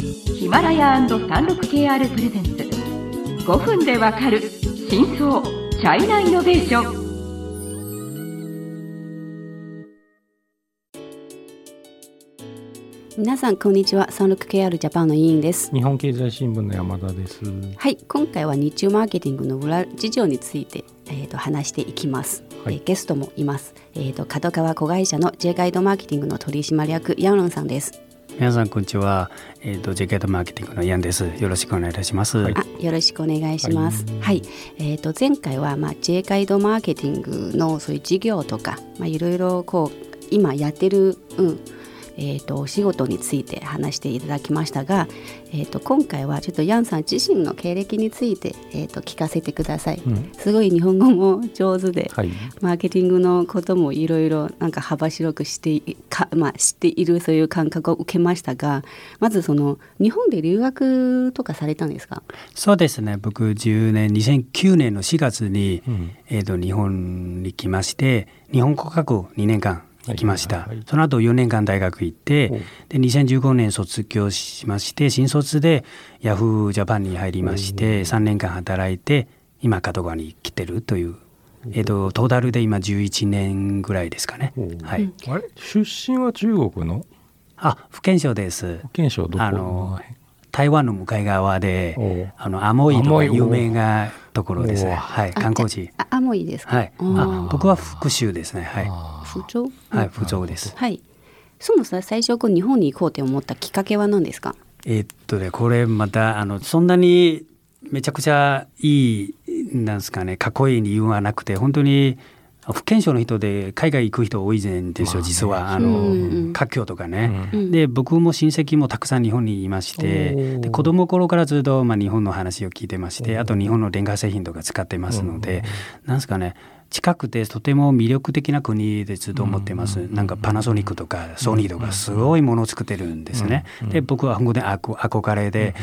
ヒマラヤ &36KR プレゼンツ。5分でわかる真相チャイナイノベーション。皆さんこんにちは。36KR ジャパンの委員です。日本経済新聞の山田です。はい。今回は日中マーケティングの裏事情について、えー、と話していきます、はい。えーゲストもいます。えー、と角川子会社の J ガイドマーケティングの取締役ヤンロンさんです皆さんこんにちは。えっ、とジェケットマーケティングのヤンです。よろしくお願いいたします。はいあよろしくお願いします。はい、えっ、と前回はまあ J ガイドマーケティングのそういう事業とかまあいろいろこう今やってるうん。えー、とお仕事について話していただきましたが、えー、と今回はちょっとヤンさん自身の経歴について、えー、と聞かせてください、うん。すごい日本語も上手で、はい。マーケティングのこともいろいろなんか幅広くしていか、まあ、知っているそういう感覚を受けましたがまずその日本で留学とかされたんですか？そうですね。僕10年2009年の4月に、うん。えっ、と日本に来まして、日本語学2年間行きました。その後4年間大学行ってお、で2015年卒業しまして、新卒でヤフージャパンに入りまして、3年間働いて、今角川に来てるという。えっ、とトータルで今11年ぐらいですかね。はい。あれ？出身は中国の？あ、福建省です。保健省どこ？あの台湾の向かい側であのアモイとか有名なところですね。はい、あ観光地。あアモイですか？はい。あ僕は福州ですね。はい。あ福州？はい、福州です。はいそもそも最初こう日本に行こうって思ったきっかけは何ですか？えーっとね、これまたあのそんなにめちゃくちゃいいなんですかね、かっこいい理由はなくて、本当に福建省の人で海外行く人多いんですよ、まあね。実は。あのん華僑とかね。うんで僕も親戚もたくさん日本にいましおてー。で子供頃からずっとまあ日本の話を聞いてましてあと日本の電化製品とか使ってますのでなんですかね。近くてとても魅力的な国でずっと思ってます。なんかパナソニックとかソニーとかすごいものを作ってるんですね。で僕は本当に憧憧れで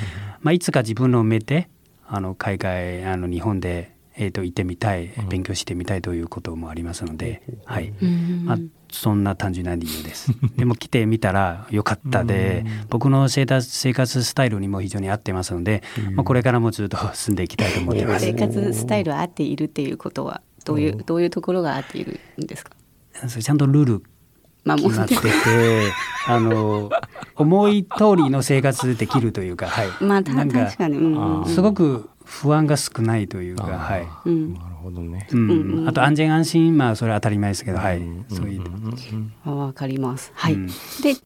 まあいつか自分の目であの海外あの日本でえーと行ってみたい勉強してみたいということもありますのではい。うんまあ、そんな単純な理由です。でも来てみたらよかったで、僕の生活生活スタイルにも非常に合ってますので、まあ、これからもずっと住んでいきたいと思ってます。生。活スタイル合っているっていうことはどういうどういうところが合っているんですか？ちゃんとルールまあ決まってて、あの思い通りの生活できるというか、はい。まあたなんか確かに、すごく不安が少ないというか、はい。あうん。なるほどね。うん。あと安全安心まあそれは当たり前ですけど、はい、そういう、あわかります。はい。うん。で、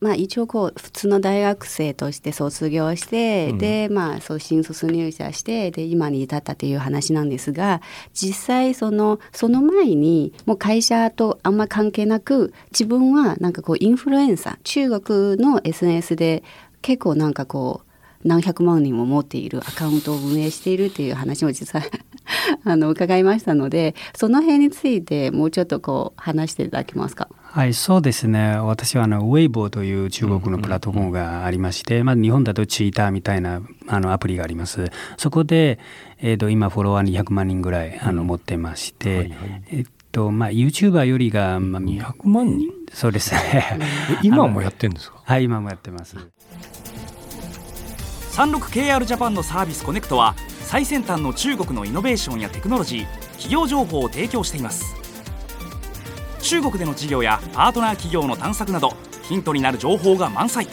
まあ一応こう普通の大学生として卒業して、で、まあそう新卒入社して、で今に至ったという話なんですが、実際そのその前にもう会社とあんま関係なく、自分はなんかこうインフルエンサー、中国の SNS で結構なんかこう何百万人も持っているアカウントを運営しているっていう話も実はあの伺いましたのでその辺についてもうちょっとこう話していただけますか？はい、そうですね。私はあのウェイボーという中国のプラットフォームがありまして、まあ日本だとツイッターみたいなあのアプリがあります。そこでえっ、と今フォロワー200万人ぐらいあの持ってまして、はいはいえっとまあ YouTuber よりがまあ200万人？そうですね。え今もやってんですか？はい、今もやってます。36KR ジャパンのサービスコネクトは最先端の中国のイノベーションやテクノロジー企業情報を提供しています。中国での事業やパートナー企業の探索などヒントになる情報が満載。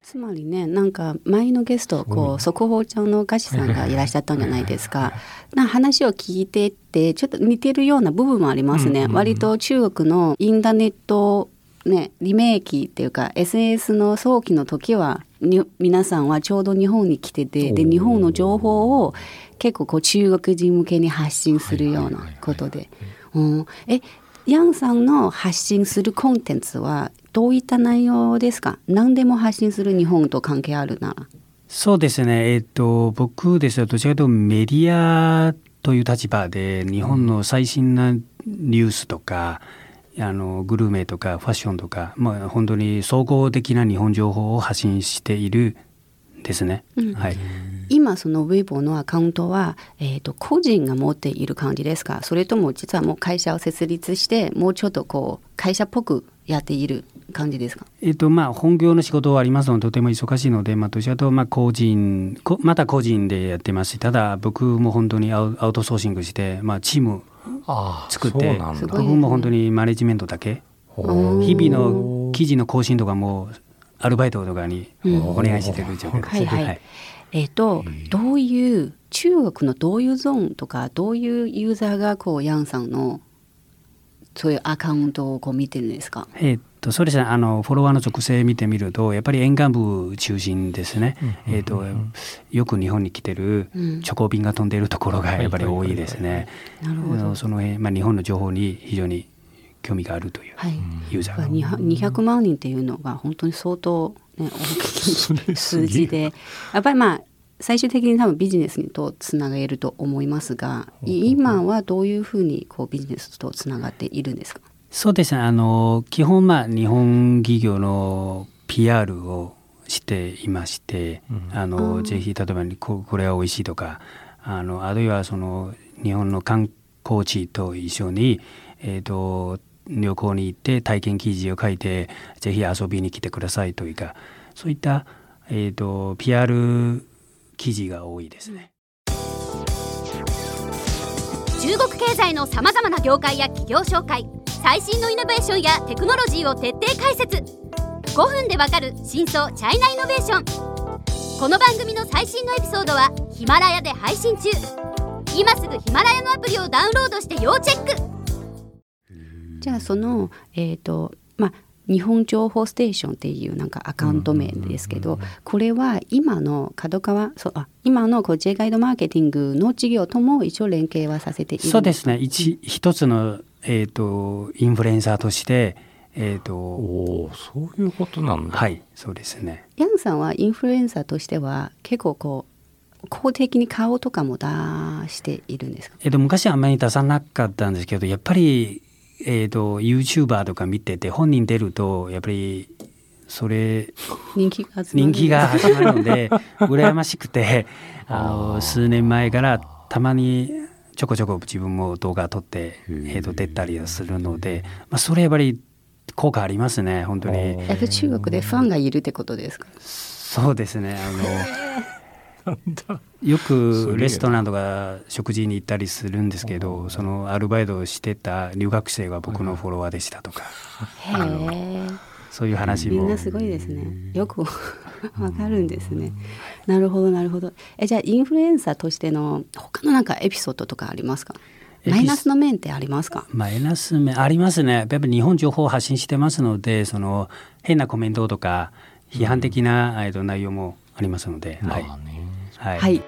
つまりねなんか前のゲストこう速報ちゃんの菓子さんがいらっしゃったんじゃないですか。な話を聞いてってちょっと似てるような部分もありますね。割と中国のインターネットねリメイキっていうか SNS の早期の時はに皆さんはちょうど日本に来ててで日本の情報を結構こう中国人向けに発信するようなことで。うんえヤンさんの発信するコンテンツはどういった内容ですか？何でも発信する日本と関係あるなら。そうですね。えっ、と僕ですねどちらかというとメディアという立場で日本の最新なニュースとか、あのグルメとかファッションとか、まあ、本当に総合的な日本情報を発信しているですね。はい。今そのウェイボーのアカウントは、えー、と個人が持っている感じですか？それとも実はもう会社を設立してもうちょっとこう会社っぽくやっている感じですか？えっとまあ本業の仕事はありますのでとても忙しいので、まあ、どちらとまあ個人こまた個人でやってますただ僕も本当にアウトソーシングして、まあ、チーム作って。僕も本当にマネジメントだけ。日々の記事の更新とかもアルバイトとかにうん。お願いしてる状況です。はいはい。えっ、とどういう中国のどういうゾーンとかどういうユーザーがこうヤンさんのそういうアカウントをこう見てるんですか？えっとそうですね。あのフォロワーの属性見てみるとやっぱり沿岸部中心ですね、えっとよく日本に来てるうん。直行便が飛んでいるところがやっぱり多いですね。なるほど。その辺、まあ、日本の情報に非常に興味があるというはい。ユーザーが、200万人っていうのが本当に相当、ね、大きい数字で。やっぱりまあ最終的に多分ビジネスにとつなげると思いますが今はどういうふうにこうビジネスとつながっているんですか？そうですね。あの基本まあ日本企業の PR をしていまして、あのぜひ例えばここれは美味しいとかあのあるいはその日本の観光地と一緒に、えー、と旅行に行って体験記事を書いてぜひ遊びに来てくださいというかそういった、えー、と PR 記事が多いですね。中国経済のさまざまな業界や企業紹介最新のイノベーションやテクノロジーを徹底解説。5分でわかる真相チャイナイノベーション。この番組の最新のエピソードはヒマラヤで配信中。今すぐヒマラヤのアプリをダウンロードして要チェック。じゃあそのえっ、とまあ日本情報ステーションっていうなんかアカウント名ですけど、これは今の角川そうあ今のこう J ガイドマーケティングの事業とも一応連携はさせているんそうですね。一一つの、えー、とインフルエンサーとして、えー、とおおそういうことなんだ。はいそうですね。ヤンさんはインフルエンサーとしては結構こう公的に顔とかも出しているんですか？えっと、昔はあんまり出さなかったんですけどやっぱり、えっと YouTuber とか見てて本人出るとやっぱりそれ人気が集まる。人気が始まるので羨ましくて あの数年前からたまにちょこちょこ自分も動画撮って、えっと出たりするので、まあ、それやっぱり効果ありますね本当に。やっぱり中国でファンがいるってことですか？そうですねあの よくレストランとか食事に行ったりするんですけどそのアルバイトをしてた留学生が僕のフォロワーでしたとか。へえそういう話も。みんなすごいですね。よく わかるんですね。なるほどなるほど。えじゃあインフルエンサーとしての他のなんかエピソードとかありますか？マイナスの面ってありますか？マイナス面ありますね。やっぱり日本情報を発信してますのでその変なコメントとか批判的な、えっと内容もありますので、はい。まあね。はい。はい。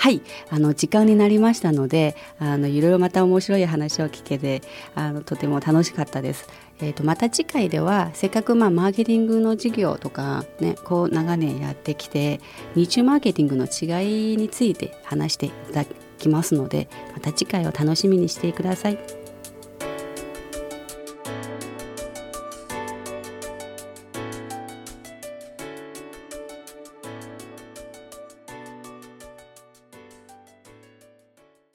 はい、あの時間になりましたので、あのいろいろまた面白い話を聞けて、あのとても楽しかったです。えっ、とまた次回ではせっかくまあマーケティングの授業とかね、こう長年やってきて、日中マーケティングの違いについて話していただきますので、また次回を楽しみにしてください。